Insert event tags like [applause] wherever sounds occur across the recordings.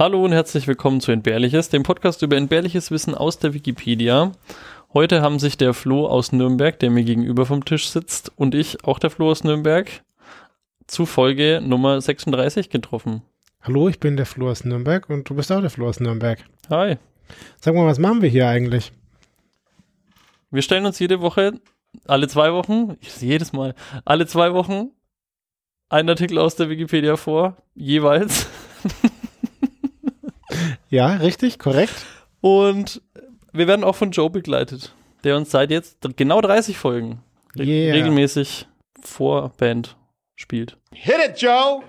Hallo und herzlich willkommen zu Entbehrliches, dem Podcast über entbehrliches Wissen aus der Wikipedia. Heute haben sich der Flo aus Nürnberg, der mir gegenüber vom Tisch sitzt, und ich, auch der Flo aus Nürnberg, zu Folge Nummer 36 getroffen. Hallo, ich bin der Flo aus Nürnberg und du bist auch der Flo aus Nürnberg. Hi. Sag mal, was machen wir hier eigentlich? Wir stellen uns jede Woche, alle zwei Wochen, jedes Mal, alle zwei Wochen einen Artikel aus der Wikipedia vor, jeweils. [laughs] Ja, richtig, korrekt. Und wir werden auch von Joe begleitet, der uns seit jetzt genau 30 Folgen re Yeah. regelmäßig vor Band spielt. Hit it, Joe!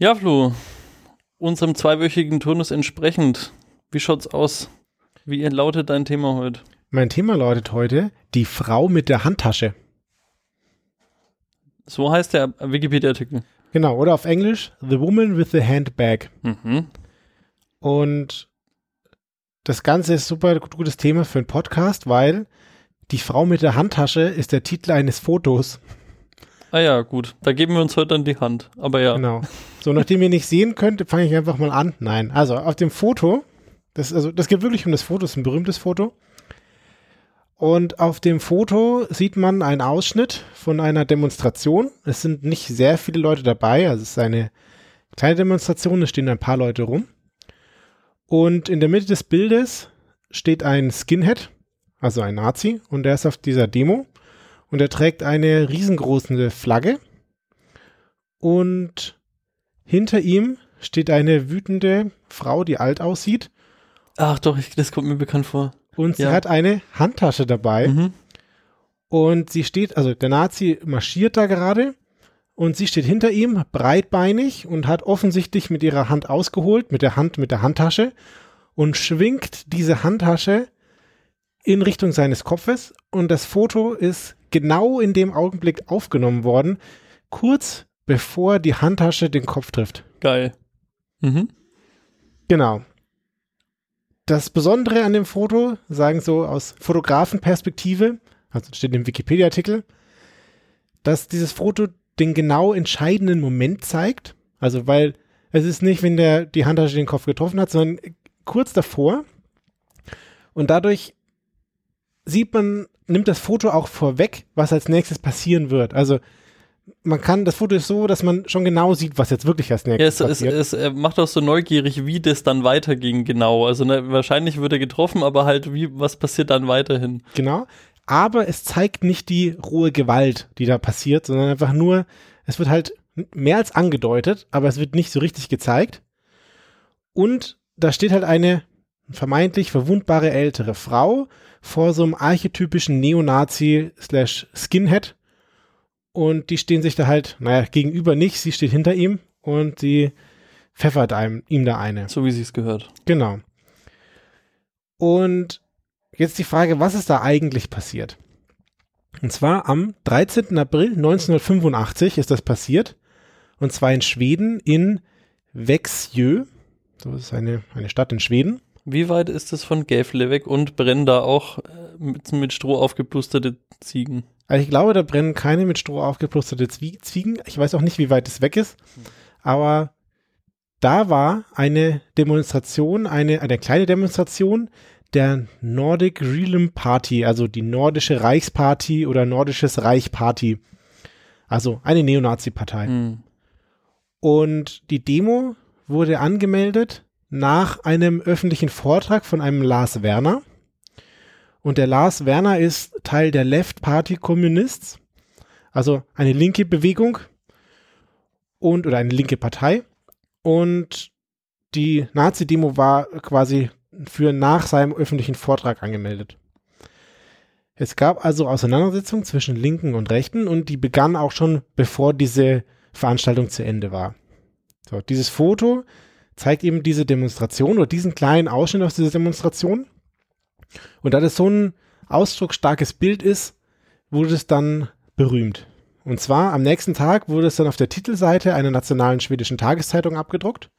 Ja, Flo, unserem zweiwöchigen Turnus entsprechend, wie schaut's aus? Wie lautet dein Thema heute? Mein Thema lautet heute die Frau mit der Handtasche. So heißt der Wikipedia-Artikel. Genau, oder auf Englisch The Woman with the Handbag. Mhm. Und das Ganze ist super gutes Thema für einen Podcast, weil die Frau mit der Handtasche ist der Titel eines Fotos. Ah ja, gut. Da geben wir uns heute dann die Hand. Aber ja. Genau. So, nachdem ihr nicht sehen könnt, fange ich einfach mal an. Nein, also auf dem Foto, das, also, das geht wirklich um das Foto, das ist ein berühmtes Foto. Und auf dem Foto sieht man einen Ausschnitt von einer Demonstration. Es sind nicht sehr viele Leute dabei, also es ist eine kleine Demonstration, es stehen ein paar Leute rum. Und in der Mitte des Bildes steht ein Skinhead, also ein Nazi, und der ist auf dieser Demo und er trägt eine riesengroße Flagge und hinter ihm steht eine wütende Frau, die alt aussieht Ach doch, ich, das kommt mir bekannt vor. und sie Ja. hat eine Handtasche dabei Mhm. und sie steht, also der Nazi marschiert da gerade und sie steht hinter ihm, breitbeinig und hat offensichtlich mit ihrer Hand ausgeholt, mit der Hand, mit der Handtasche und schwingt diese Handtasche in Richtung seines Kopfes und das Foto ist genau in dem Augenblick aufgenommen worden, kurz bevor die Handtasche den Kopf trifft. Geil. Mhm. Genau. Das Besondere an dem Foto, sagen so aus Fotografenperspektive, also steht im Wikipedia-Artikel, dass dieses Foto den genau entscheidenden Moment zeigt. Also, weil es ist nicht, wenn der die Handtasche den Kopf getroffen hat, sondern kurz davor. Und dadurch sieht man, nimmt das Foto auch vorweg, was als nächstes passieren wird. Also, man kann, das Foto ist so, dass man schon genau sieht, was jetzt wirklich als Ja, nächstes es, es, passiert. es äh, macht auch so neugierig, wie das dann weiterging, genau. Also ne, wahrscheinlich wird er getroffen, aber halt, wie, was passiert dann weiterhin? Genau. Aber es zeigt nicht die rohe Gewalt, die da passiert, sondern einfach nur, es wird halt mehr als angedeutet, aber es wird nicht so richtig gezeigt. Und da steht halt eine vermeintlich verwundbare ältere Frau vor so einem archetypischen Neonazi slash Skinhead. Und die stehen sich da halt, naja, gegenüber nicht, sie steht hinter ihm und sie pfeffert einem, ihm da eine. So wie sie es gehört. Genau. Und jetzt die Frage, was ist da eigentlich passiert? Und zwar am 13. April 1985 ist das passiert. Und zwar in Schweden, in Växjö. So ist eine, eine Stadt in Schweden. Wie weit ist es von Gävle weg und brennen da auch äh, mit, mit Stroh aufgeplusterte Ziegen? Also ich glaube, da brennen keine mit Stroh aufgeplusterte Zwie Zwiegen. Ich weiß auch nicht, wie weit es weg ist. Aber da war eine Demonstration, eine, eine kleine Demonstration der Nordic Realm Party, also die nordische Reichsparty oder nordisches Reich Party. Also eine Neonazi-Partei. Hm. Und die Demo wurde angemeldet nach einem öffentlichen Vortrag von einem Lars Werner. Und der Lars Werner ist Teil der Left Party Communists, also eine linke Bewegung und oder eine linke Partei. Und die Nazi-Demo war quasi für nach seinem öffentlichen Vortrag angemeldet. Es gab also Auseinandersetzungen zwischen Linken und Rechten und die begann auch schon bevor diese Veranstaltung zu Ende war. So, dieses Foto zeigt eben diese Demonstration oder diesen kleinen Ausschnitt aus dieser Demonstration. Und das ist so ein ausdrucksstarkes Bild ist, wurde es dann berühmt. Und zwar am nächsten Tag wurde es dann auf der Titelseite einer nationalen schwedischen Tageszeitung abgedruckt.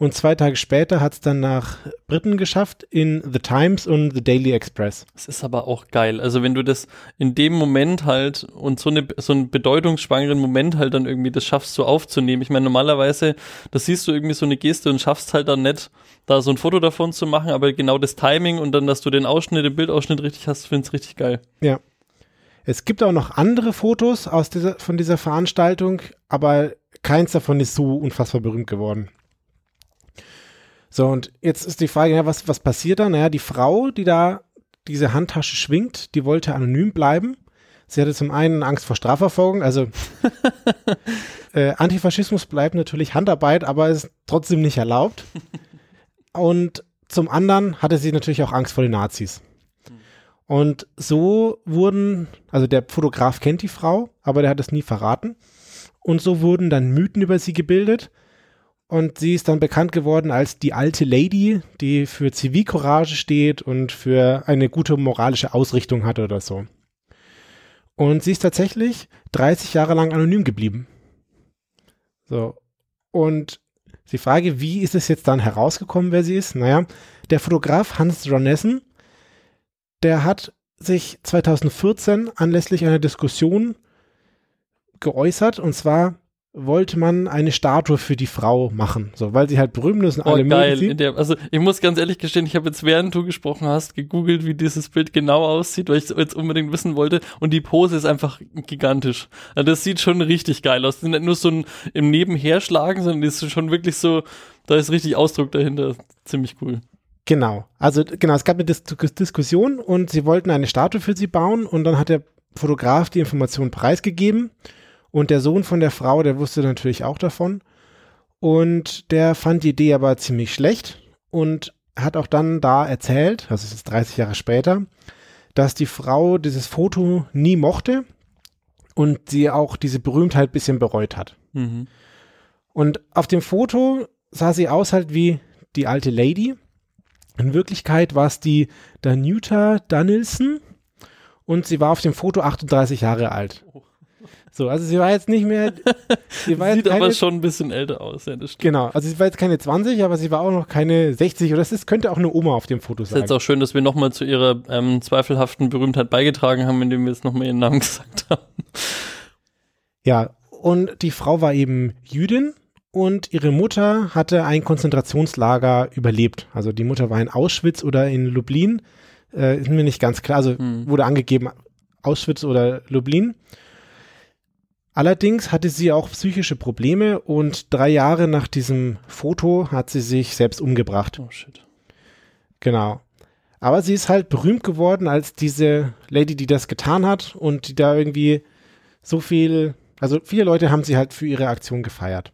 Und zwei Tage später hat es dann nach Briten geschafft in The Times und The Daily Express. Das ist aber auch geil. Also wenn du das in dem Moment halt und so, eine, so einen bedeutungsschwangeren Moment halt dann irgendwie das schaffst so aufzunehmen. Ich meine, normalerweise, da siehst du irgendwie so eine Geste und schaffst halt dann nicht, da so ein Foto davon zu machen, aber genau das Timing und dann, dass du den Ausschnitt, den Bildausschnitt richtig hast, findest richtig geil. Ja. Es gibt auch noch andere Fotos aus dieser, von dieser Veranstaltung, aber keins davon ist so unfassbar berühmt geworden. So, und jetzt ist die Frage, ja, was, was passiert da? Naja, die Frau, die da diese Handtasche schwingt, die wollte anonym bleiben. Sie hatte zum einen Angst vor Strafverfolgung, also [laughs] äh, Antifaschismus bleibt natürlich Handarbeit, aber ist trotzdem nicht erlaubt. [laughs] Und zum anderen hatte sie natürlich auch Angst vor den Nazis. Und so wurden, also der Fotograf kennt die Frau, aber der hat es nie verraten. Und so wurden dann Mythen über sie gebildet. Und sie ist dann bekannt geworden als die alte Lady, die für Zivilcourage steht und für eine gute moralische Ausrichtung hat oder so. Und sie ist tatsächlich 30 Jahre lang anonym geblieben. So. Und die Frage, wie ist es jetzt dann herausgekommen, wer sie ist? Naja, der Fotograf Hans Ronessen, der hat sich 2014 anlässlich einer Diskussion geäußert und zwar wollte man eine Statue für die Frau machen, so, weil sie halt berühmt ist und Oh, alle geil. der, also ich muss ganz ehrlich gestehen, ich habe jetzt während du gesprochen hast, gegoogelt, wie dieses Bild genau aussieht, weil ich es jetzt unbedingt wissen wollte. Und die Pose ist einfach gigantisch. Also das sieht schon richtig geil aus. Das ist nicht nur so ein im Nebenherschlagen, sondern das ist schon wirklich so, da ist richtig Ausdruck dahinter. Ziemlich cool. Genau. Also genau, es gab eine Dis Diskussion und sie wollten eine Statue für sie bauen und dann hat der Fotograf die Information preisgegeben und der Sohn von der Frau, der wusste natürlich auch davon und der fand die Idee aber ziemlich schlecht und hat auch dann da erzählt, also es ist 30 Jahre später, dass die Frau dieses Foto nie mochte und sie auch diese Berühmtheit ein bisschen bereut hat. Mhm. Und auf dem Foto sah sie aus halt wie die alte Lady. In Wirklichkeit war es die Danuta Danielson und sie war auf dem Foto 38 Jahre alt. So, also sie war jetzt nicht mehr. [laughs] Sie Sieht keine, aber schon ein bisschen älter aus, ja. Genau, also sie war jetzt keine 20, aber sie war auch noch keine 60 oder ist, könnte auch eine Oma auf dem Foto Ist jetzt sein. auch schön, dass wir nochmal zu ihrer ähm, zweifelhaften Berühmtheit beigetragen haben, indem wir jetzt nochmal ihren Namen [laughs] gesagt haben. Ja, und die Frau war eben Jüdin und ihre Mutter hatte ein Konzentrationslager überlebt. Also die Mutter war in Auschwitz oder in Lublin. Äh, ist mir nicht ganz klar. Also Hm. wurde angegeben Auschwitz oder Lublin. Allerdings hatte sie auch psychische Probleme und drei Jahre nach diesem Foto hat sie sich selbst umgebracht. Oh shit. Genau. Aber sie ist halt berühmt geworden als diese Lady, die das getan hat und die da irgendwie so viel, also viele Leute haben sie halt für ihre Aktion gefeiert.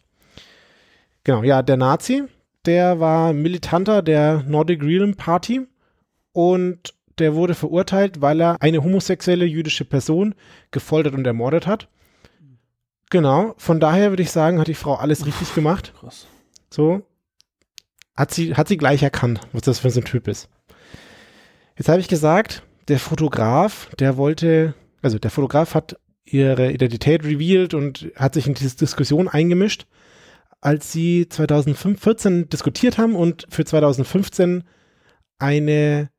Genau, ja, der Nazi, der war Militanter der Nordic Realm Party und der wurde verurteilt, weil er eine homosexuelle jüdische Person gefoltert und ermordet hat. Genau, von daher würde ich sagen, hat die Frau alles richtig gemacht. Krass. So. Hat sie, hat sie gleich erkannt, was das für so ein Typ ist. Jetzt habe ich gesagt, der Fotograf, der wollte, also der Fotograf hat ihre Identität revealed und hat sich in diese Diskussion eingemischt, als sie 2014 diskutiert haben und für 2015 eine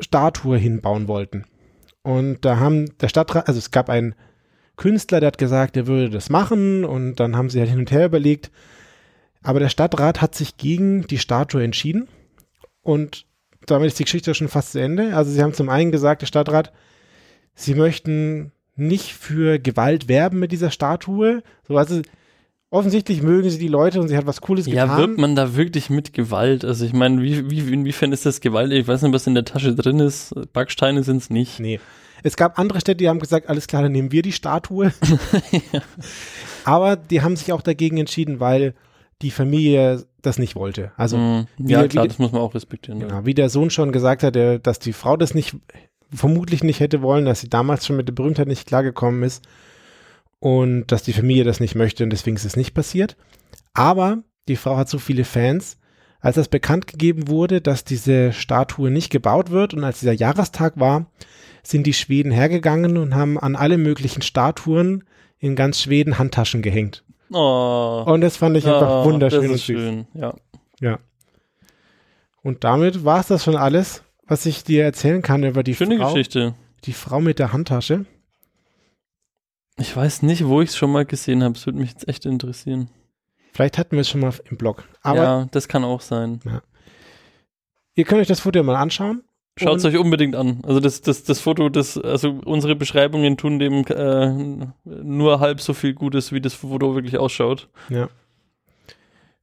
Statue hinbauen wollten. Und da haben der Stadtrat, also es gab einen Künstler, der hat gesagt, er würde das machen und dann haben sie halt hin und her überlegt. Aber der Stadtrat hat sich gegen die Statue entschieden und damit ist die Geschichte schon fast zu Ende. Also sie haben zum einen gesagt, der Stadtrat, sie möchten nicht für Gewalt werben mit dieser Statue. So, also offensichtlich mögen sie die Leute und sie hat was Cooles Ja, getan. wirbt man da wirklich mit Gewalt? Also ich meine, wie, wie, inwiefern ist das Gewalt? Ich weiß nicht, was in der Tasche drin ist. Backsteine sind es nicht. Nee. Es gab andere Städte, die haben gesagt, alles klar, dann nehmen wir die Statue. [laughs] [laughs] Aber die haben sich auch dagegen entschieden, weil die Familie das nicht wollte. Also wie Ja, der- klar, das muss man auch respektieren. ja. Genau, wie der Sohn schon gesagt hat, der, dass die Frau das nicht, vermutlich nicht hätte wollen, dass sie damals schon mit der Berühmtheit nicht klargekommen ist und dass die Familie das nicht möchte und deswegen ist es nicht passiert. Aber die Frau hat so viele Fans, als das bekannt gegeben wurde, dass diese Statue nicht gebaut wird und als dieser Jahrestag war, sind die Schweden hergegangen und haben an alle möglichen Statuen in ganz Schweden Handtaschen gehängt. Oh, Und das fand ich einfach oh, wunderschön das und süß. schön. Ja. Ja. Und damit war es das schon alles, was ich dir erzählen kann über die Schöne Frau, Geschichte. die Frau mit der Handtasche. Ich weiß nicht, wo ich es schon mal gesehen habe. Es würde mich jetzt echt interessieren. Vielleicht hatten wir es schon mal im Blog. Aber ja, das kann auch sein. ihr könnt euch das Foto mal anschauen. Schaut es euch unbedingt an. Also das, das, das Foto, das, also unsere Beschreibungen tun dem äh, nur halb so viel Gutes, wie das Foto wirklich ausschaut. Ja.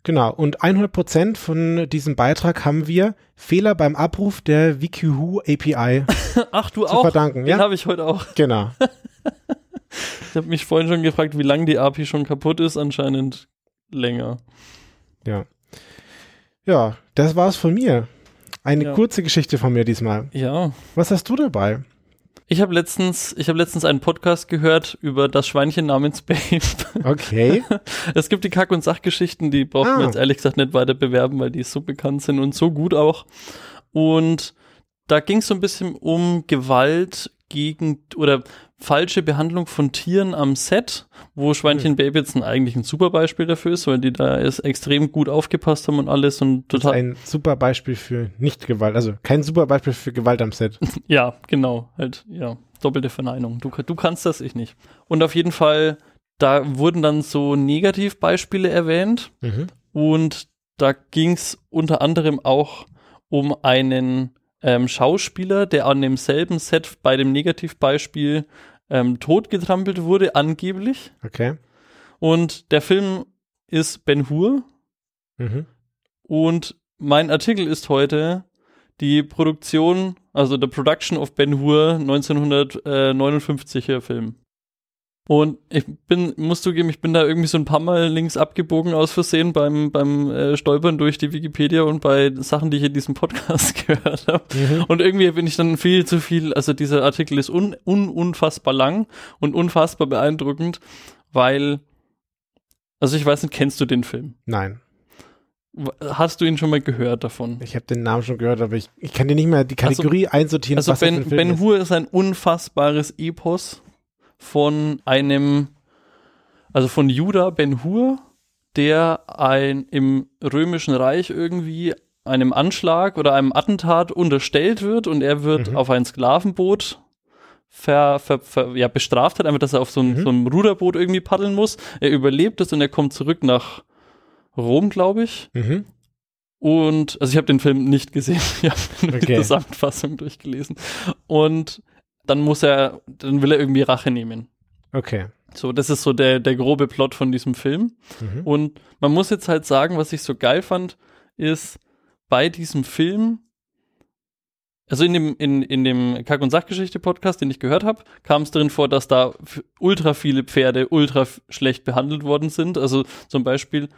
Genau. Und 100% von diesem Beitrag haben wir Fehler beim Abruf der WikiHu API [laughs] Ach, du zu auch? verdanken. Den Ja, habe ich heute auch. genau. [laughs] Ich habe mich vorhin schon gefragt, wie lange die API schon kaputt ist. Anscheinend länger. Ja, das war's von mir. Eine Ja. kurze Geschichte von mir diesmal. Ja. Was hast du dabei? Ich habe letztens, ich habe letztens einen Podcast gehört über das Schweinchen namens Babe. Okay. [laughs] Es gibt die Kack- und Sachgeschichten, die braucht man Ah. jetzt ehrlich gesagt nicht weiter bewerben, weil die so bekannt sind und so gut auch. Und da ging es so ein bisschen um Gewalt gegen oder falsche Behandlung von Tieren am Set, wo Schweinchen Baby jetzt ein, eigentlich ein super Beispiel dafür ist, weil die da ist extrem gut aufgepasst haben und alles und Das ist total. ein super Beispiel für Nicht-Gewalt. Also kein super Beispiel für Gewalt am Set. [laughs] Ja, genau, halt, ja, doppelte Verneinung. Du, du kannst das, ich nicht. Und auf jeden Fall, da wurden dann so Negativbeispiele erwähnt Mhm. und da ging es unter anderem auch um einen ähm, Schauspieler, der an demselben Set bei dem Negativbeispiel ähm, totgetrampelt wurde, angeblich. Okay. Und der Film ist Ben Hur Mhm. und mein Artikel ist heute die Produktion, also the Production of Ben Hur 1959er Film. Und ich bin, musst zugeben, ich bin da irgendwie so ein paar Mal links abgebogen aus Versehen beim, beim äh, Stolpern durch die Wikipedia und bei Sachen, die ich in diesem Podcast [laughs] gehört habe. Mhm. Und irgendwie bin ich dann viel zu viel, also dieser Artikel ist un, un, unfassbar lang und unfassbar beeindruckend, weil, also ich weiß nicht, kennst du den Film? Nein. Hast du ihn schon mal gehört davon? Ich habe den Namen schon gehört, aber ich, ich kann dir nicht mehr die Kategorie einsortieren. Also was das für Ben, ben ist. Hur ist ein unfassbares Epos von einem, also von Judah Ben Hur, der ein im römischen Reich irgendwie einem Anschlag oder einem Attentat unterstellt wird und er wird Mhm. auf ein Sklavenboot ver, ver, ver, ja, bestraft hat, einfach, dass er auf so, ein, Mhm. so einem Ruderboot irgendwie paddeln muss. Er überlebt es und er kommt zurück nach Rom, glaube ich. Mhm. Und, also ich habe den Film nicht gesehen, [laughs] ich habe nur die Okay. Zusammenfassung durchgelesen. Und dann muss er, dann will er irgendwie Rache nehmen. Okay. So, das ist so der, der grobe Plot von diesem Film. Mhm. Und man muss jetzt halt sagen, was ich so geil fand, ist bei diesem Film, also in dem, in, in dem Kack- und Sachgeschichte-Podcast, den ich gehört habe, kam es drin vor, dass da ultra viele Pferde ultra schlecht behandelt worden sind. Also zum Beispiel,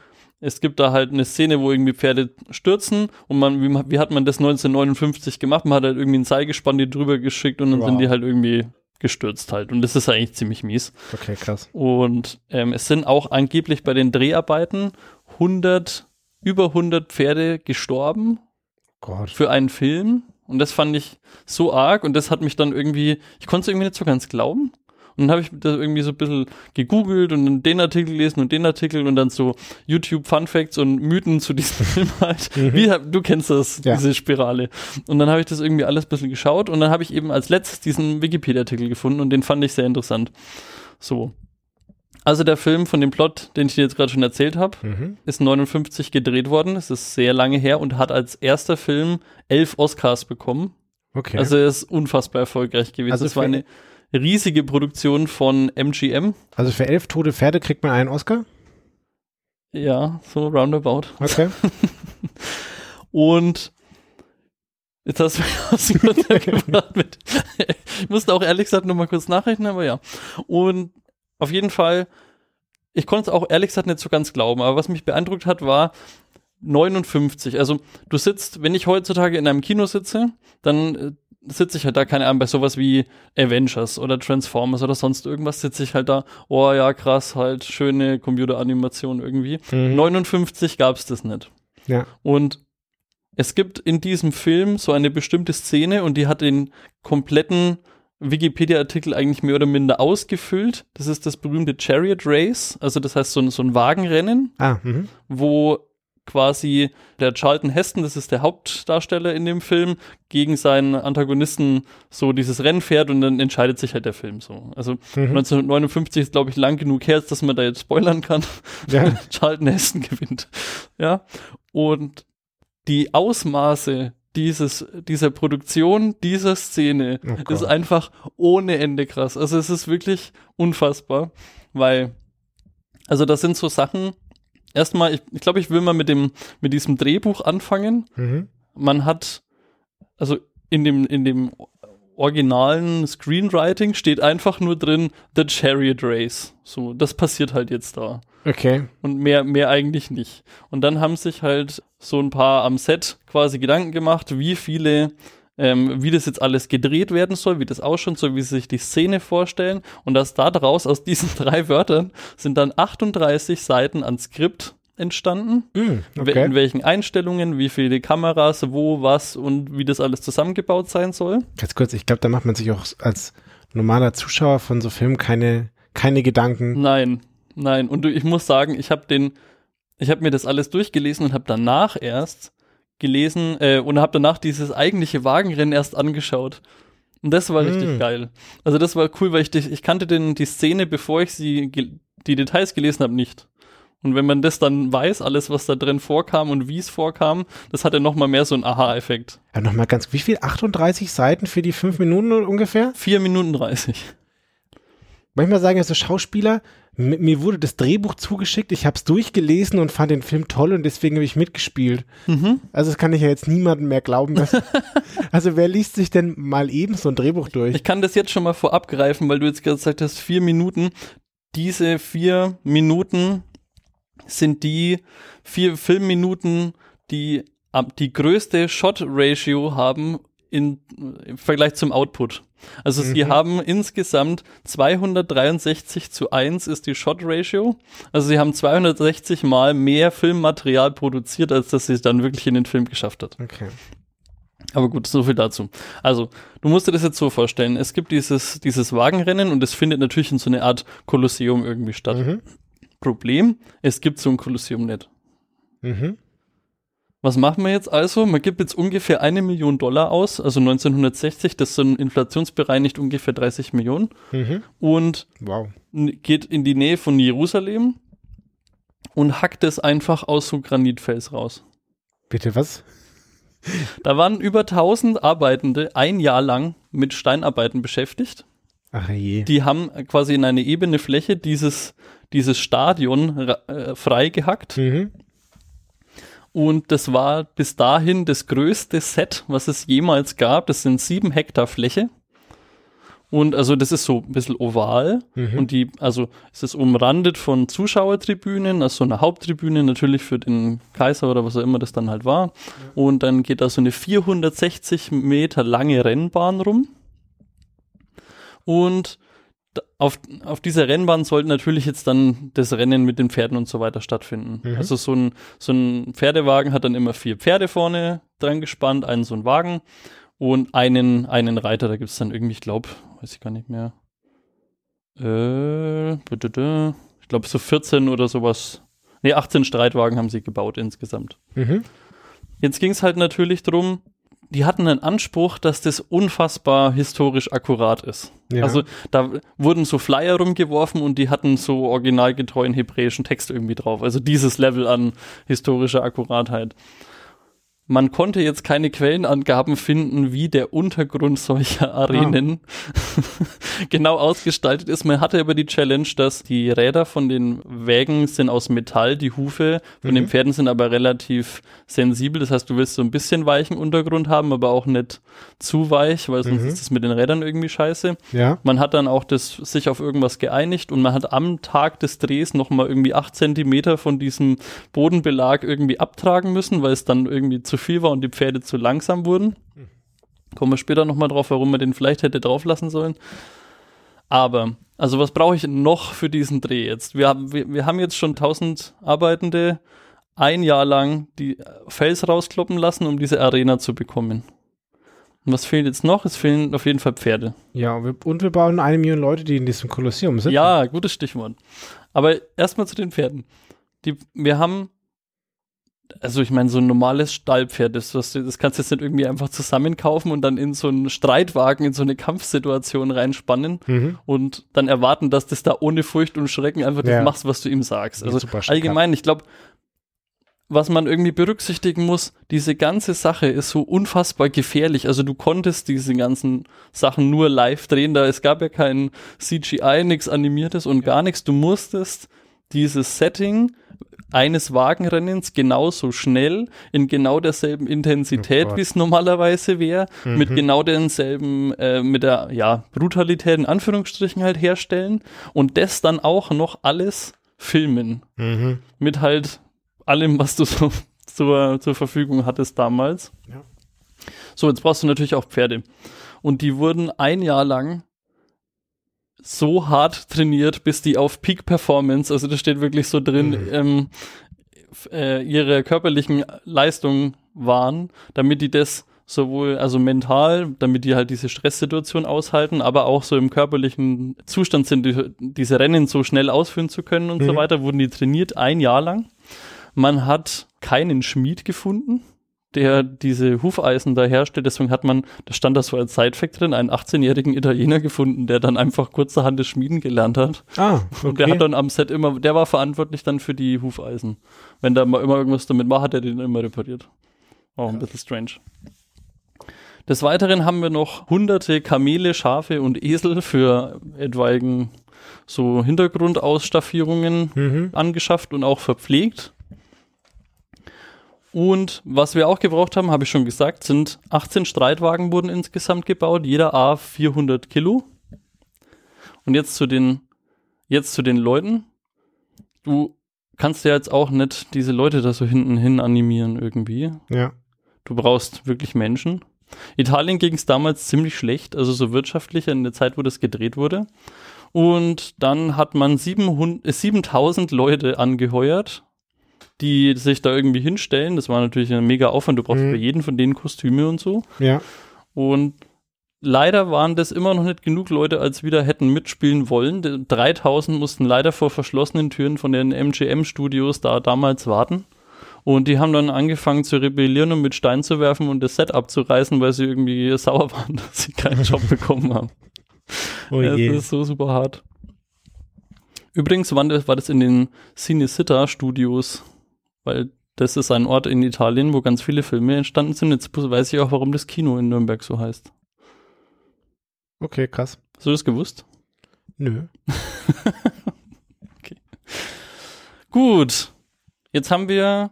es gibt da halt eine Szene, wo irgendwie Pferde stürzen und man, wie, wie hat man das 1959 gemacht? Man hat halt irgendwie ein Seilgespann die drüber geschickt und dann Wow. sind die halt irgendwie gestürzt halt. Und das ist eigentlich ziemlich mies. Okay, krass. Und ähm, es sind auch angeblich bei den Dreharbeiten 100, über 100 Pferde gestorben Gott. für einen Film. Und das fand ich so arg und das hat mich dann irgendwie, ich konnte es irgendwie nicht so ganz glauben. Und dann habe ich das irgendwie so ein bisschen gegoogelt und dann den Artikel gelesen und den Artikel und dann so YouTube Fun Facts und Mythen zu diesem [laughs] Film halt. Mhm. Wie, du kennst das, Ja. diese Spirale. Und dann habe ich das irgendwie alles ein bisschen geschaut und dann habe ich eben als letztes diesen Wikipedia-Artikel gefunden und den fand ich sehr interessant. So. Also der Film von dem Plot, den ich dir jetzt gerade schon erzählt habe, Mhm. ist 59 gedreht worden. Es ist sehr lange her und hat als erster Film elf Oscars bekommen. Okay. Also er ist unfassbar erfolgreich gewesen. Also es war eine riesige Produktion von MGM. also für elf tote Pferde kriegt man einen Oscar? Ja, so roundabout. Okay. [laughs] Und jetzt hast du mich aus dem gebracht mit. Ich musste auch ehrlich gesagt nur mal kurz nachrechnen, aber ja. Und auf jeden Fall, ich konnte es auch ehrlich gesagt nicht so ganz glauben, aber was mich beeindruckt hat, war 59. Also du sitzt, wenn ich heutzutage in einem Kino sitze, dann äh, sitze ich halt da, keine Ahnung, bei sowas wie Avengers oder Transformers oder sonst irgendwas, sitze ich halt da, oh ja, krass, halt, schöne Computeranimation irgendwie. Mhm. 59 gab es das nicht. Ja. Und es gibt in diesem Film so eine bestimmte Szene und die hat den kompletten Wikipedia-Artikel eigentlich mehr oder minder ausgefüllt. Das ist das berühmte Chariot Race, also das heißt so ein, so ein Wagenrennen, Ah, mhm. wo quasi der Charlton Heston, das ist der Hauptdarsteller in dem Film, gegen seinen Antagonisten so dieses Rennen fährt und dann entscheidet sich halt der Film so. Also Mhm. 1959 ist, glaube ich, lang genug her, dass man da jetzt spoilern kann. Ja. [laughs] Charlton Heston gewinnt. Ja. Und die Ausmaße dieses, dieser Produktion, dieser Szene Oh ist einfach ohne Ende krass. Also es ist wirklich unfassbar, weil, also das sind so Sachen, erstmal, ich, ich glaube, ich will mal mit dem, mit diesem Drehbuch anfangen. Mhm. Man hat, also in dem, in dem originalen Screenwriting steht einfach nur drin, The Chariot Race. So, das passiert halt jetzt da. Okay. Und mehr, mehr eigentlich nicht. Und dann haben sich halt so ein paar am Set quasi Gedanken gemacht, wie viele, ähm, wie das jetzt alles gedreht werden soll, wie das ausschauen soll, wie sie sich die Szene vorstellen. Und dass da daraus, aus diesen [laughs] drei Wörtern, sind dann 38 Seiten an Skript entstanden. We- Okay. In welchen Einstellungen, wie viele Kameras, wo, was und wie das alles zusammengebaut sein soll. Ganz kurz, ich glaube, da macht man sich auch als normaler Zuschauer von so Filmen keine, keine Gedanken. Nein, nein. Und ich muss sagen, ich habe den, ich habe mir das alles durchgelesen und habe danach erst gelesen äh, und habe danach dieses eigentliche Wagenrennen erst angeschaut. Und das war richtig Hm. geil. Also das war cool, weil ich, ich kannte den, die Szene, bevor ich sie die Details gelesen habe, nicht. Und wenn man das dann weiß, alles, was da drin vorkam und wie es vorkam, das hatte noch mal mehr so einen Aha-Effekt. Ja, nochmal ganz, wie viel? 38 Seiten für die fünf Minuten ungefähr? Vier Minuten 30. Manchmal sagen ja so Schauspieler, mir wurde das Drehbuch zugeschickt, ich habe es durchgelesen und fand den Film toll und deswegen habe ich mitgespielt. Mhm. Also das kann ich ja jetzt niemandem mehr glauben. Dass, [laughs] also wer liest sich denn mal eben so ein Drehbuch durch? Ich kann das jetzt schon mal vorab greifen, weil du jetzt gesagt hast, vier Minuten. Diese vier Minuten sind die vier Filmminuten, die am- die größte Shot-Ratio haben in, im Vergleich zum Output. Also sie Mhm. haben insgesamt 263 zu 1 ist die Shot-Ratio. Also sie haben 260 mal mehr Filmmaterial produziert, als dass sie es dann wirklich in den Film geschafft hat. Okay. Aber gut, so viel dazu. Also, du musst dir das jetzt so vorstellen. Es gibt dieses, dieses Wagenrennen und es findet natürlich in so eine Art Kolosseum irgendwie statt. Mhm. Problem, es gibt so ein Kolosseum nicht. Mhm. Was machen wir jetzt also? Man gibt jetzt ungefähr eine Million Dollar aus, also 1960, das sind inflationsbereinigt ungefähr 30 Millionen Mhm. und Wow. geht in die Nähe von Jerusalem und hackt es einfach aus so Granitfels raus. Bitte was? Da waren über 1000 Arbeitende ein Jahr lang mit Steinarbeiten beschäftigt. Ach je. Die haben quasi in eine ebene Fläche dieses, dieses Stadion äh, freigehackt. Mhm. Und das war bis dahin das größte Set, was es jemals gab. Das sind sieben Hektar Fläche. Und also das ist so ein bisschen oval. Mhm. Und die, also es ist umrandet von Zuschauertribünen, also so eine Haupttribüne natürlich für den Kaiser oder was auch immer das dann halt war. Und dann geht da so eine 460 Meter lange Rennbahn rum. Und auf, auf dieser Rennbahn sollte natürlich jetzt dann das Rennen mit den Pferden und so weiter stattfinden. Mhm. Also so ein, so ein Pferdewagen hat dann immer vier Pferde vorne dran gespannt, einen so einen Wagen und einen, einen Reiter. Da gibt es dann irgendwie, ich glaube, weiß ich gar nicht mehr. Äh, ich glaube so 14 oder sowas. Nee, 18 Streitwagen haben sie gebaut insgesamt. Mhm. Jetzt ging es halt natürlich drum, die hatten einen Anspruch, dass das unfassbar historisch akkurat ist. Ja. Also da wurden so Flyer rumgeworfen und die hatten so originalgetreuen hebräischen Text irgendwie drauf. Also dieses Level an historischer Akkuratheit. Man konnte jetzt keine Quellenangaben finden, wie der Untergrund solcher Arenen [laughs] genau ausgestaltet ist. Man hatte aber die Challenge, dass die Räder von den Wägen sind aus Metall, die Hufe von den Mhm. Pferden sind aber relativ sensibel. Das heißt, du willst so ein bisschen weichen Untergrund haben, aber auch nicht zu weich, weil sonst Mhm. ist es mit den Rädern irgendwie scheiße. Ja. Man hat dann auch das, sich auf irgendwas geeinigt und man hat am Tag des Drehs nochmal irgendwie acht Zentimeter von diesem Bodenbelag irgendwie abtragen müssen, weil es dann irgendwie zu viel war und die Pferde zu langsam wurden. Kommen wir später nochmal drauf, warum man den vielleicht hätte drauf lassen sollen. Aber, also was brauche ich noch für diesen Dreh jetzt? Wir haben, wir, wir haben jetzt schon 1000 Arbeitende ein Jahr lang die Fels rauskloppen lassen, um diese Arena zu bekommen. Und was fehlt jetzt noch? Es fehlen auf jeden Fall Pferde. Ja, und wir, und wir bauen eine Million Leute, die in diesem Kolosseum sitzen. Ja, gutes Stichwort. Aber erstmal zu den Pferden. Die, wir haben, also ich meine, so ein normales Stallpferd, das, das, das kannst du jetzt nicht irgendwie einfach zusammenkaufen und dann in so einen Streitwagen, in so eine Kampfsituation reinspannen Mhm. und dann erwarten, dass das da ohne Furcht und Schrecken einfach Ja. das machst, was du ihm sagst. Ja, Also allgemein, ich glaube, was man irgendwie berücksichtigen muss, diese ganze Sache ist so unfassbar gefährlich. Also du konntest diese ganzen Sachen nur live drehen, da es gab ja kein CGI, nichts animiertes und gar nichts. Du musstest dieses Setting eines Wagenrennens genauso schnell, in genau derselben Intensität, Oh wie es normalerweise wäre, mit Mhm. genau denselben, äh, mit der, ja, Brutalität in Anführungsstrichen halt herstellen und das dann auch noch alles filmen Mhm. mit halt allem, was du so [laughs] zur, zur Verfügung hattest damals. Ja. So, jetzt brauchst du natürlich auch Pferde. Und die wurden ein Jahr lang so hart trainiert, bis die auf Peak Performance, also das steht wirklich so drin, Mhm. ähm, äh, ihre körperlichen Leistungen waren, damit die das sowohl, also mental, damit die halt diese Stresssituation aushalten, aber auch so im körperlichen Zustand sind, die, diese Rennen so schnell ausführen zu können und so Mhm. weiter, wurden die trainiert ein Jahr lang. Man hat keinen Schmied gefunden, der diese Hufeisen da herstellt. Deswegen hat man, da stand das so als Sidefact drin, einen 18-jährigen Italiener gefunden, der dann einfach kurzerhand das Schmieden gelernt hat. Ah, Und der okay. hat dann am Set immer, der war verantwortlich dann für die Hufeisen. Wenn da mal immer irgendwas damit war, hat er den immer repariert. Auch ein bisschen strange. Des Weiteren haben wir noch hunderte Kamele, Schafe und Esel für etwaigen so Hintergrundausstaffierungen Mhm. angeschafft und auch verpflegt. Und was wir auch gebraucht haben, habe ich schon gesagt, sind 18 Streitwagen wurden insgesamt gebaut, jeder A 400 Kilo. Und jetzt zu den, jetzt zu den Leuten. Du kannst ja jetzt auch nicht diese Leute da so hinten hin animieren irgendwie. Ja. Du brauchst wirklich Menschen. Italien ging es damals ziemlich schlecht, also so wirtschaftlich in der Zeit, wo das gedreht wurde. Und dann hat man 700, äh, 7000 Leute angeheuert, die sich da irgendwie hinstellen. Das war natürlich ein mega Aufwand. Du brauchst Mhm. für jeden von denen Kostüme und so. Ja. Und leider waren das immer noch nicht genug Leute, als wieder hätten mitspielen wollen. Die 3000 mussten leider vor verschlossenen Türen von den MGM-Studios da damals warten. Und die haben dann angefangen zu rebellieren und mit Stein zu werfen und das Set abzureißen, weil sie irgendwie sauer waren, [laughs] dass sie keinen Job [laughs] bekommen haben. Oh das je. ist so super hart. Übrigens war das, war das in den Cinecittà Studios, weil das ist ein Ort in Italien, wo ganz viele Filme entstanden sind. Jetzt weiß ich auch, warum das Kino in Nürnberg so heißt. Okay, krass. Hast du das gewusst? Nö. [laughs] Gut. Jetzt haben wir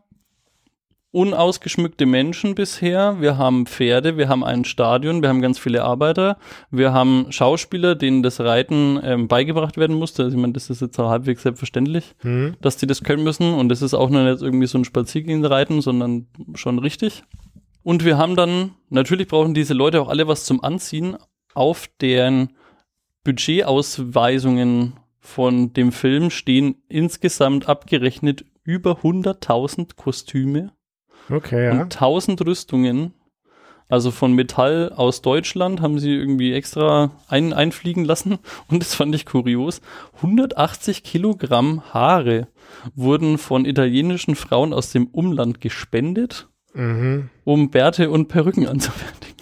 unausgeschmückte Menschen bisher. Wir haben Pferde, wir haben ein Stadion, wir haben ganz viele Arbeiter, wir haben Schauspieler, denen das Reiten ähm, beigebracht werden musste. Also ich meine, das ist jetzt auch halbwegs selbstverständlich, Mhm. dass die das können müssen. Und das ist auch noch nicht irgendwie so ein Spaziergehen-Reiten, sondern schon richtig. Und wir haben dann, natürlich brauchen diese Leute auch alle was zum Anziehen auf deren Budgetausweisungen von dem Film stehen insgesamt abgerechnet über 100.000 Kostüme Okay, ja. und 1000 Rüstungen. Also von Metall aus Deutschland haben sie irgendwie extra ein, einfliegen lassen. [laughs] Und das fand ich kurios. 180 Kilogramm Haare wurden von italienischen Frauen aus dem Umland gespendet, Mhm. um Bärte und Perücken anzufertigen.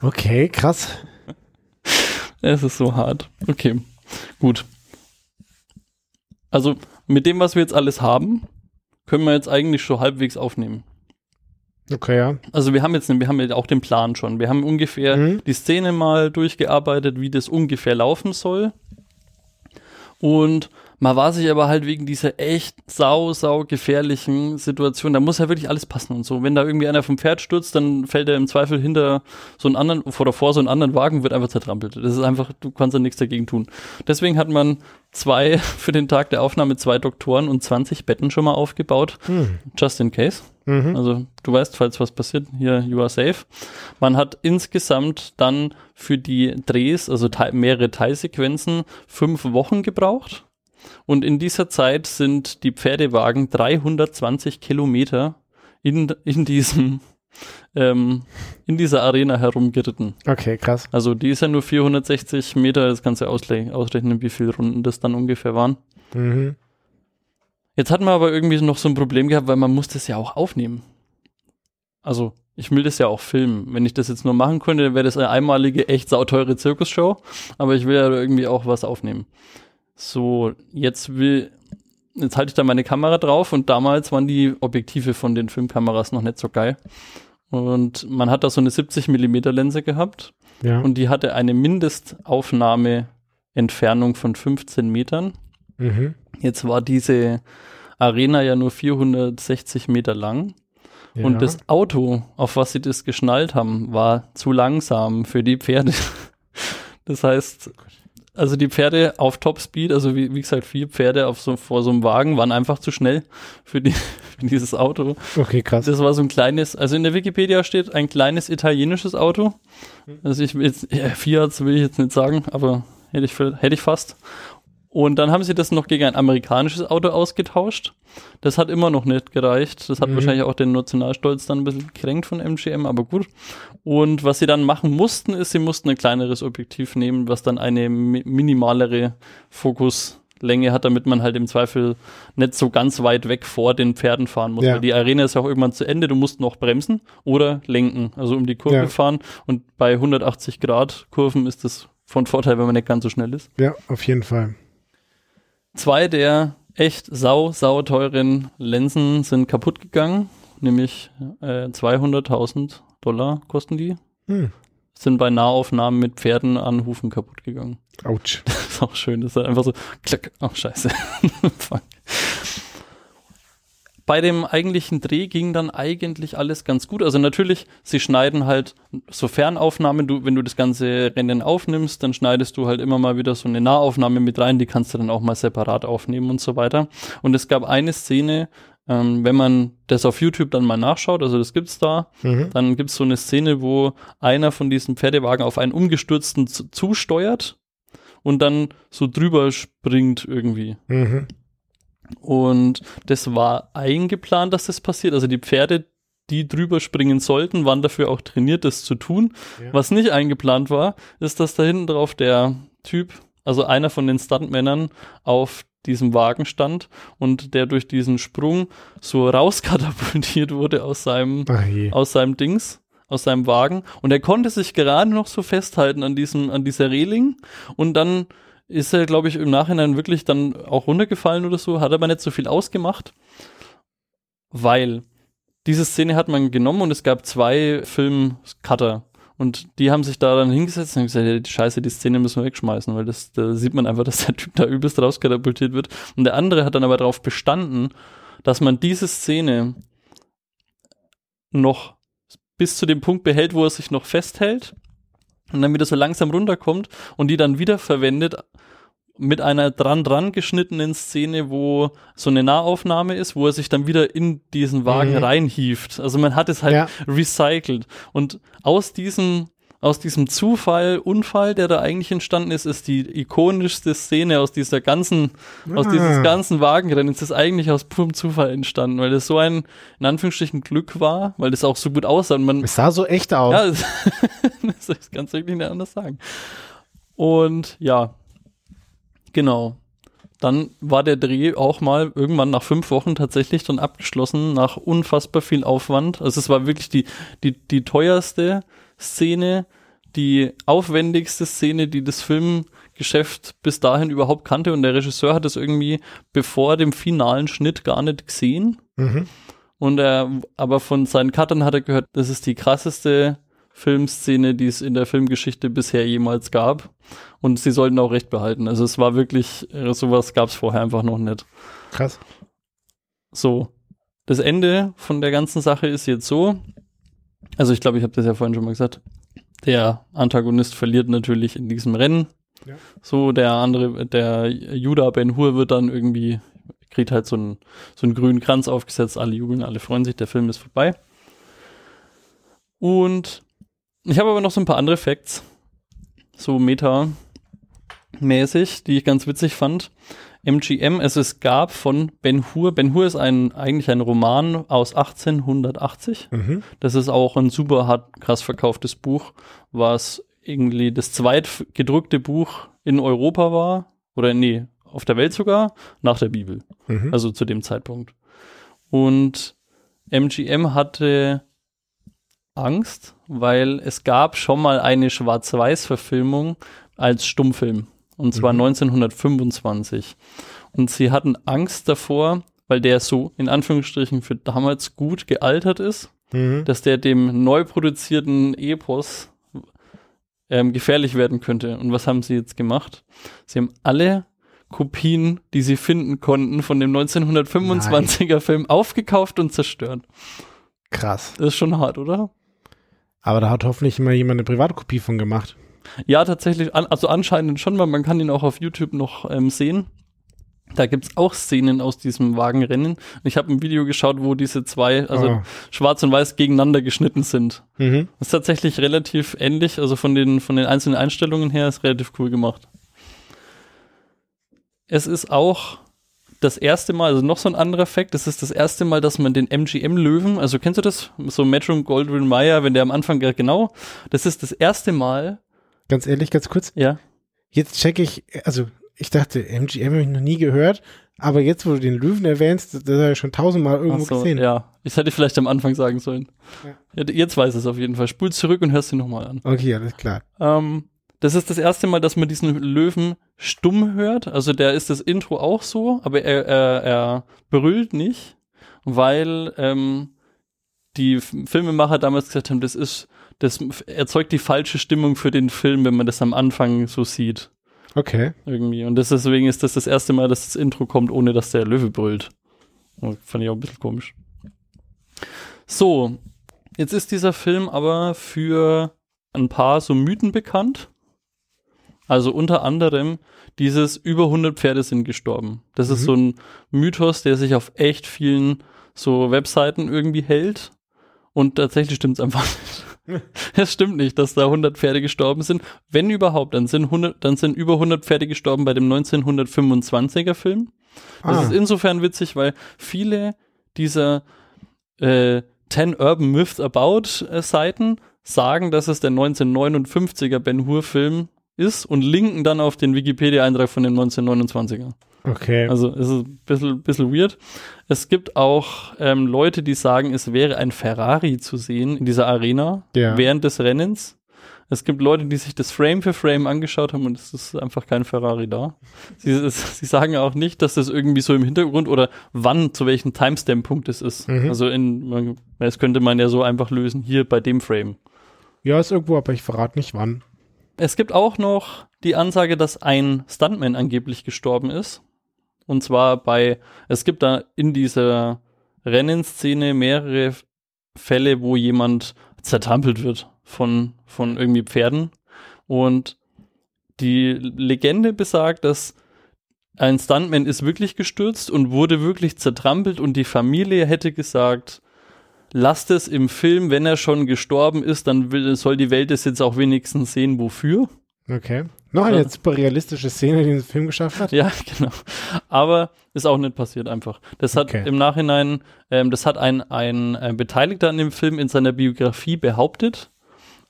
Okay, krass. Es ist so hart. Okay, gut. Also mit dem, was wir jetzt alles haben, können wir jetzt eigentlich schon halbwegs aufnehmen. Okay, ja. Also wir haben jetzt, wir haben ja auch den Plan schon. Wir haben ungefähr Mhm. die Szene mal durchgearbeitet, wie das ungefähr laufen soll. Und man war sich aber halt wegen dieser echt sau, sau gefährlichen Situation, da muss ja wirklich alles passen und so. Wenn da irgendwie einer vom Pferd stürzt, dann fällt er im Zweifel hinter so einen anderen, oder vor so einen anderen Wagen, wird einfach zertrampelt. Das ist einfach, du kannst da nichts dagegen tun. Deswegen hat man zwei, [laughs] für den Tag der Aufnahme zwei Doktoren und 20 Betten schon mal aufgebaut. Mhm. Just in case. Mhm. Also du weißt, falls was passiert, hier, you are safe. Man hat insgesamt dann für die Drehs, also Teil, mehrere Teilsequenzen, fünf Wochen gebraucht. Und in dieser Zeit sind die Pferdewagen 320 Kilometer in, in diesem ähm, in dieser Arena herumgeritten. Okay, krass. Also die ist ja nur 460 Meter, das kannst du ausrechnen, wie viele Runden das dann ungefähr waren. Mhm. Jetzt hatten wir aber irgendwie noch so ein Problem gehabt, weil man muss das ja auch aufnehmen. Also ich will das ja auch filmen. Wenn ich das jetzt nur machen könnte, dann wäre das eine einmalige, echt sauteure Zirkusshow. Aber ich will ja irgendwie auch was aufnehmen. So, jetzt will, jetzt halte ich da meine Kamera drauf und damals waren die Objektive von den Filmkameras noch nicht so geil. Und man hat da so eine 70 Millimeter Linse gehabt Ja. und die hatte eine Mindestaufnahmeentfernung von 15 Metern. mhm. Jetzt war diese Arena ja nur 460 Meter lang ja. und das Auto, auf was sie das geschnallt haben, war zu langsam für die Pferde. [laughs] Das heißt, also die Pferde auf Topspeed, also wie, wie gesagt, vier Pferde auf so, vor so einem Wagen waren einfach zu schnell für, die, [laughs] für dieses Auto. Okay, krass. Das war so ein kleines, also in der Wikipedia steht ein kleines italienisches Auto. Also ich will jetzt, ja, Fiat will ich jetzt nicht sagen, aber hätte ich, hätte ich fast. Und dann haben sie das noch gegen ein amerikanisches Auto ausgetauscht. Das hat immer noch nicht gereicht. Das hat Mhm. wahrscheinlich auch den Nationalstolz dann ein bisschen gekränkt von MGM, aber gut. Und was sie dann machen mussten, ist, sie mussten ein kleineres Objektiv nehmen, was dann eine mi minimalere Fokuslänge hat, damit man halt im Zweifel nicht so ganz weit weg vor den Pferden fahren muss. Ja. Weil die Arena ist ja auch irgendwann zu Ende. Du musst noch bremsen oder lenken, also um die Kurve Ja. fahren. Und bei 180 Grad Kurven ist das von Vorteil, wenn man nicht ganz so schnell ist. Ja, auf jeden Fall. Zwei der echt sau, sau teuren Linsen sind kaputt gegangen, nämlich äh, 200.000 Dollar kosten die. Hm. Sind bei Nahaufnahmen mit Pferden an Hufen kaputt gegangen. Autsch. Das [laughs] ist auch schön, das ist einfach so, klack, oh scheiße. [laughs] Bei dem eigentlichen Dreh ging dann eigentlich alles ganz gut. Also natürlich, sie schneiden halt so Fernaufnahmen. Du, wenn du das ganze Rennen aufnimmst, dann schneidest du halt immer mal wieder so eine Nahaufnahme mit rein. Die kannst du dann auch mal separat aufnehmen und so weiter. Und es gab eine Szene, ähm, wenn man das auf YouTube dann mal nachschaut, also das gibt's da, Mhm. dann gibt's so eine Szene, wo einer von diesen Pferdewagen auf einen umgestürzten zu- zusteuert und dann so drüber springt irgendwie. Mhm. Und das war eingeplant, dass das passiert. Also die Pferde, die drüber springen sollten, waren dafür auch trainiert, das zu tun. Ja. Was nicht eingeplant war, ist, dass da hinten drauf der Typ, also einer von den Stuntmännern, auf diesem Wagen stand und der durch diesen Sprung so rauskatapultiert wurde aus seinem Ach je. aus seinem Dings, aus seinem Wagen und er konnte sich gerade noch so festhalten an diesem, an dieser Reling und dann ist er, glaube ich, im Nachhinein wirklich dann auch runtergefallen oder so, hat aber nicht so viel ausgemacht, weil diese Szene hat man genommen und es gab zwei Filmcutter und die haben sich da dann hingesetzt und gesagt, die Scheiße, die Szene müssen wir wegschmeißen, weil das, da sieht man einfach, [laughs] dass der Typ da übelst rauskatapultiert wird. Und der andere hat dann aber darauf bestanden, dass man diese Szene noch bis zu dem Punkt behält, wo er sich noch festhält und dann wieder so langsam runterkommt und die dann wieder verwendet mit einer dran dran geschnittenen Szene, wo so eine Nahaufnahme ist, wo er sich dann wieder in diesen Wagen Mhm. reinhieft. Also man hat es halt Ja. recycelt und aus diesem aus diesem Zufall, Unfall, der da eigentlich entstanden ist, ist die ikonischste Szene aus dieser ganzen, aus Ah. dieses ganzen Wagenrennen, ist eigentlich aus purem Zufall entstanden, weil das so ein, in Anführungsstrichen, Glück war, weil das auch so gut aussah und man, Es sah so echt aus. ja, [laughs] das, das kannst du wirklich nicht anders sagen. Und ja, genau. Dann war der Dreh auch mal irgendwann nach fünf Wochen tatsächlich dann abgeschlossen, nach unfassbar viel Aufwand. Also es war wirklich die, die, die teuerste Szene, die aufwendigste Szene, die das Filmgeschäft bis dahin überhaupt kannte. Und der Regisseur hat es irgendwie bevor dem finalen Schnitt gar nicht gesehen. Mhm. Und er, aber von seinen Cuttern hat er gehört, das ist die krasseste Filmszene, die es in der Filmgeschichte bisher jemals gab. Und sie sollten auch recht behalten. Also es war wirklich, äh, sowas gab es vorher einfach noch nicht. Krass. So, das Ende von der ganzen Sache ist jetzt so. Also ich glaube, ich habe das ja vorhin schon mal gesagt. Der Antagonist verliert natürlich in diesem Rennen. Ja. So, der andere, der Judah Ben Hur wird dann irgendwie, kriegt halt so einen, so einen grünen Kranz aufgesetzt, alle jubeln, alle freuen sich, der Film ist vorbei. Und ich habe aber noch so ein paar andere Facts, so meta-mäßig, die ich ganz witzig fand. MGM, es gab von Ben Hur, Ben Hur ist ein, eigentlich ein Roman aus 1880. Mhm. Das ist auch ein super hart krass verkauftes Buch, was irgendwie das zweit gedruckte Buch in Europa war, oder nee, auf der Welt sogar, nach der Bibel. Mhm. Also zu dem Zeitpunkt. Und MGM hatte Angst, weil es gab schon mal eine Schwarz-Weiß-Verfilmung als Stummfilm. Und zwar Mhm. 1925. Und sie hatten Angst davor, weil der so in Anführungsstrichen für damals gut gealtert ist, Mhm. dass der dem neu produzierten Epos ähm, gefährlich werden könnte. Und was haben sie jetzt gemacht? Sie haben alle Kopien, die sie finden konnten, von dem 1925er Film aufgekauft und zerstört. Krass. Das ist schon hart, oder? Aber da hat hoffentlich immer jemand eine Privatkopie von gemacht. Ja, tatsächlich, also anscheinend schon mal. Man kann ihn auch auf YouTube noch ähm, sehen. Da gibt's auch Szenen aus diesem Wagenrennen. Ich habe ein Video geschaut, wo diese zwei, also Ah. schwarz und weiß, gegeneinander geschnitten sind. Mhm. Das ist tatsächlich relativ ähnlich, also von den, von den einzelnen Einstellungen her ist relativ cool gemacht. Es ist auch das erste Mal, also noch so ein anderer Fakt, es ist das erste Mal, dass man den MGM-Löwen, also kennst du das? So Metro Goldwyn Mayer, wenn der am Anfang, genau, das ist das erste Mal, Ganz ehrlich, ganz kurz. ja, Jetzt checke ich, also ich dachte, MGM habe ich noch nie gehört, aber jetzt, wo du den Löwen erwähnst, das habe ich schon tausendmal irgendwo so, gesehen. ja, ich hätte vielleicht am Anfang sagen sollen. Ja. Jetzt weiß es auf jeden Fall. Spul zurück und hörst ihn nochmal an. Okay, alles klar. Ähm, das ist das erste Mal, dass man diesen Löwen stumm hört. Also der ist das Intro auch so, aber er, er, er brüllt nicht, weil ähm, die Filmemacher damals gesagt haben, das ist, das erzeugt die falsche Stimmung für den Film, wenn man das am Anfang so sieht. Okay. Irgendwie. Und deswegen ist das das erste Mal, dass das Intro kommt, ohne dass der Löwe brüllt. Oh, fand ich auch ein bisschen komisch. So, jetzt ist dieser Film aber für ein paar so Mythen bekannt. Also unter anderem dieses über 100 Pferde sind gestorben. Das ist Mhm. so ein Mythos, der sich auf echt vielen so Webseiten irgendwie hält. Und tatsächlich stimmt es einfach [laughs] nicht. [laughs] Es stimmt nicht, dass da 100 Pferde gestorben sind. Wenn überhaupt, dann sind, 100, dann sind über 100 Pferde gestorben bei dem 1925er Film. Das Ah. ist insofern witzig, weil viele dieser äh, 10 Urban Myths About äh, Seiten sagen, dass es der 1959er Ben Hur Film ist und linken dann auf den Wikipedia-Eintrag von dem 1929er. Okay. Also es ist ein bisschen, bisschen weird. Es gibt auch ähm, Leute, die sagen, es wäre ein Ferrari zu sehen in dieser Arena Ja. während des Rennens. Es gibt Leute, die sich das Frame für Frame angeschaut haben und es ist einfach kein Ferrari da. Sie, es, sie sagen auch nicht, dass das irgendwie so im Hintergrund oder wann, zu welchem Timestamp-Punkt es ist. Mhm. Also in, das könnte man ja so einfach lösen, hier bei dem Frame. ja, ist irgendwo, aber ich verrate nicht wann. Es gibt auch noch die Ansage, dass ein Stuntman angeblich gestorben ist. Und zwar bei, es gibt da in dieser Rennenszene mehrere Fälle, wo jemand zertrampelt wird von, von irgendwie Pferden. Und die Legende besagt, dass ein Stuntman ist wirklich gestürzt und wurde wirklich zertrampelt und die Familie hätte gesagt, lasst es im Film, wenn er schon gestorben ist, dann will, soll die Welt es jetzt auch wenigstens sehen, wofür. Okay. Noch eine Ja. super realistische Szene, die den Film geschafft hat. Ja, [laughs] genau. Aber ist auch nicht passiert einfach. Das hat Okay. im Nachhinein, ähm, das hat ein, ein, ein Beteiligter an dem Film in seiner Biografie behauptet.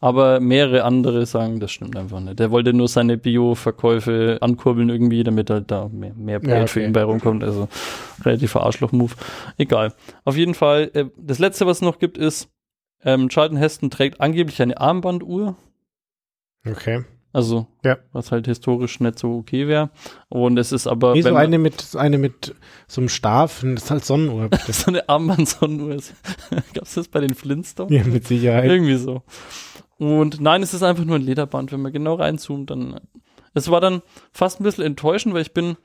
Aber mehrere andere sagen, das stimmt einfach nicht. Der wollte nur seine Bio-Verkäufe ankurbeln irgendwie, damit halt da mehr, mehr Geld Ja, für okay. ihn bei rumkommt. Also relativer Arschloch-Move. Egal. Auf jeden Fall, äh, das letzte, was es noch gibt, ist, ähm, Charlton Heston trägt angeblich eine Armbanduhr. Okay. Also, Ja. was halt historisch nicht so okay wäre. Und es ist aber. Nee, so eine mit, eine mit so einem Stab, das ist halt Sonnenuhr. [laughs] so eine Armbandsonnenuhr ist. [laughs] Gab es das bei den Flintstones? ja, mit Sicherheit. Irgendwie so. Und nein, es ist einfach nur ein Lederband. Wenn man genau reinzoomt, dann. Es war dann fast ein bisschen enttäuschend, weil ich bin.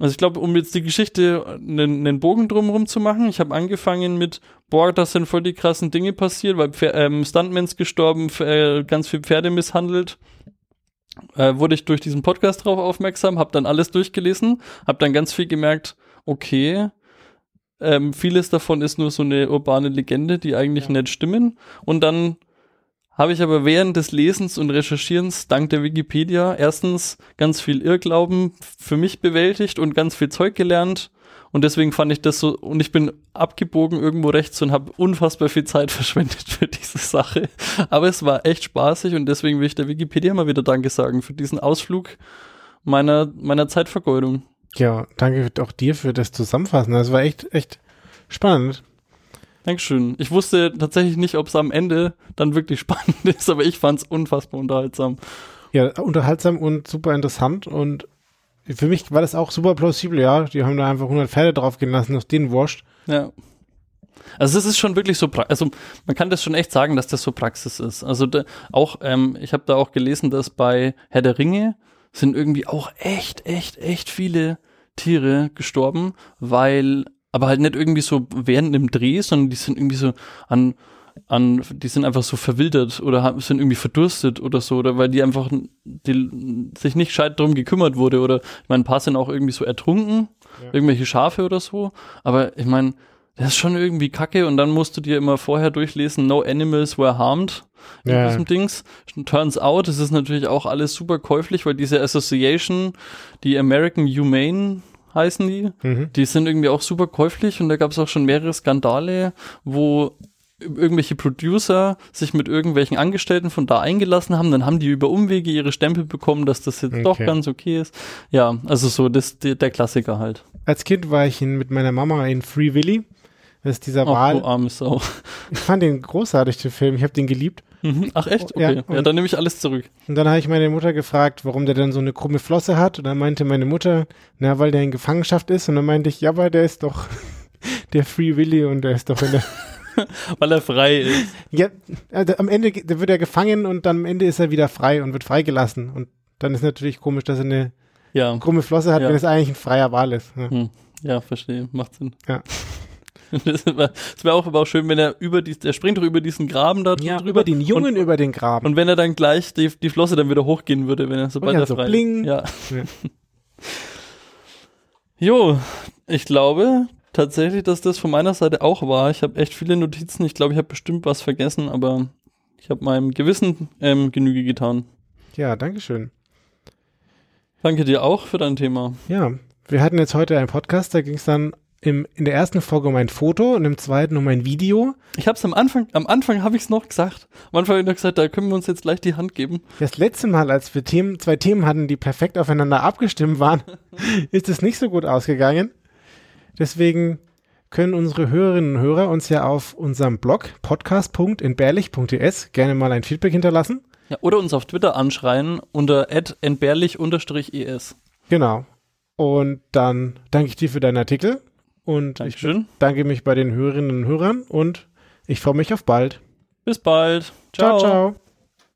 Also ich glaube, um jetzt die Geschichte einen, einen Bogen drumherum zu machen, ich habe angefangen mit, boah, das sind voll die krassen Dinge passiert, weil Pfer ähm, Stuntmans gestorben, äh, ganz viel Pferde misshandelt. Äh, wurde ich durch diesen Podcast drauf aufmerksam, habe dann alles durchgelesen, habe dann ganz viel gemerkt, okay, ähm, vieles davon ist nur so eine urbane Legende, die eigentlich Ja. nicht stimmen. Und dann habe ich aber während des Lesens und Recherchierens dank der Wikipedia erstens ganz viel Irrglauben für mich bewältigt und ganz viel Zeug gelernt. Und deswegen fand ich das so, und ich bin abgebogen irgendwo rechts und habe unfassbar viel Zeit [laughs] verschwendet für diese Sache. Aber es war echt spaßig und deswegen will ich der Wikipedia mal wieder Danke sagen für diesen Ausflug meiner, meiner Zeitvergeudung. Ja, danke auch dir für das Zusammenfassen. Das war echt, echt spannend. Dankeschön. Ich wusste tatsächlich nicht, ob es am Ende dann wirklich [laughs] spannend ist, aber ich fand es unfassbar unterhaltsam. Ja, unterhaltsam und super interessant und für mich war das auch super plausibel, ja. Die haben da einfach 100 Pferde drauf gelassen, auf den wurscht. Ja. Also es ist schon wirklich so, also man kann das schon echt sagen, dass das so Praxis ist. Also da, auch, ähm, ich habe da auch gelesen, dass bei Herr der Ringe sind irgendwie auch echt, echt, echt viele Tiere gestorben, weil aber halt nicht irgendwie so während dem Dreh, sondern die sind irgendwie so an, an, die sind einfach so verwildert oder sind irgendwie verdurstet oder so, oder weil die einfach die, sich nicht gescheit drum gekümmert wurde. Oder ich meine, ein paar sind auch irgendwie so ertrunken, ja. irgendwelche Schafe oder so. Aber ich meine, das ist schon irgendwie kacke und dann musst du dir immer vorher durchlesen, no animals were harmed in ja. diesem Dings. Turns out, es ist natürlich auch alles super käuflich, weil diese Association, die American Humane heißen die. Mhm. Die sind irgendwie auch super käuflich und da gab es auch schon mehrere Skandale, wo irgendwelche Producer sich mit irgendwelchen Angestellten von da eingelassen haben, dann haben die über Umwege ihre Stempel bekommen, dass das jetzt okay. doch ganz okay ist. Ja, also so das der, der Klassiker halt. Als Kind war ich in, mit meiner Mama in Free Willy. Das ist dieser Wahl. Oh, arme Sau. Ich fand den großartig, den Film. Ich habe den geliebt. Mhm. Ach echt? Okay. Ja, ja dann nehme ich alles zurück. Und dann habe ich meine Mutter gefragt, warum der denn so eine krumme Flosse hat. Und dann meinte meine Mutter, na, weil der in Gefangenschaft ist. Und dann meinte ich, ja, aber der ist doch [laughs] der Free Willy und der ist doch in der [laughs] weil er frei ist. Ja, also am Ende wird er gefangen und dann am Ende ist er wieder frei und wird freigelassen. Und dann ist natürlich komisch, dass er eine ja. krumme Flosse hat, ja. wenn es eigentlich ein freier Wal ist. Ja, hm. ja verstehe. Macht Sinn. Ja. [laughs] [laughs] Das wäre wär auch, auch schön, wenn er über die, der springt doch über diesen Graben da ja, drüber. über den Jungen und, über den Graben. Und wenn er dann gleich die, die Flosse dann wieder hochgehen würde, wenn er sobald er so frei bling. Ja. ja. [laughs] jo, ich glaube tatsächlich, dass das von meiner Seite auch war. Ich habe echt viele Notizen. Ich glaube, ich habe bestimmt was vergessen, aber ich habe meinem Gewissen ähm, Genüge getan. Ja, danke schön. Danke dir auch für dein Thema. Ja, wir hatten jetzt heute einen Podcast, da ging es dann im, in der ersten Folge um ein Foto und im zweiten um ein Video. Ich habe es am Anfang, am Anfang habe ich es noch gesagt. Am Anfang habe ich noch gesagt, da können wir uns jetzt gleich die Hand geben. Das letzte Mal, als wir Themen, zwei Themen hatten, die perfekt aufeinander abgestimmt waren, [laughs] ist es nicht so gut ausgegangen. Deswegen können unsere Hörerinnen und Hörer uns ja auf unserem Blog podcast.entbehrlich.es gerne mal ein Feedback hinterlassen. Ja, oder uns auf Twitter anschreien unter entbehrlich-es. Genau. Und dann danke ich dir für deinen Artikel und Dankeschön. ich danke mich bei den Hörerinnen und Hörern und ich freue mich auf bald. Bis bald. ciao. ciao. ciao.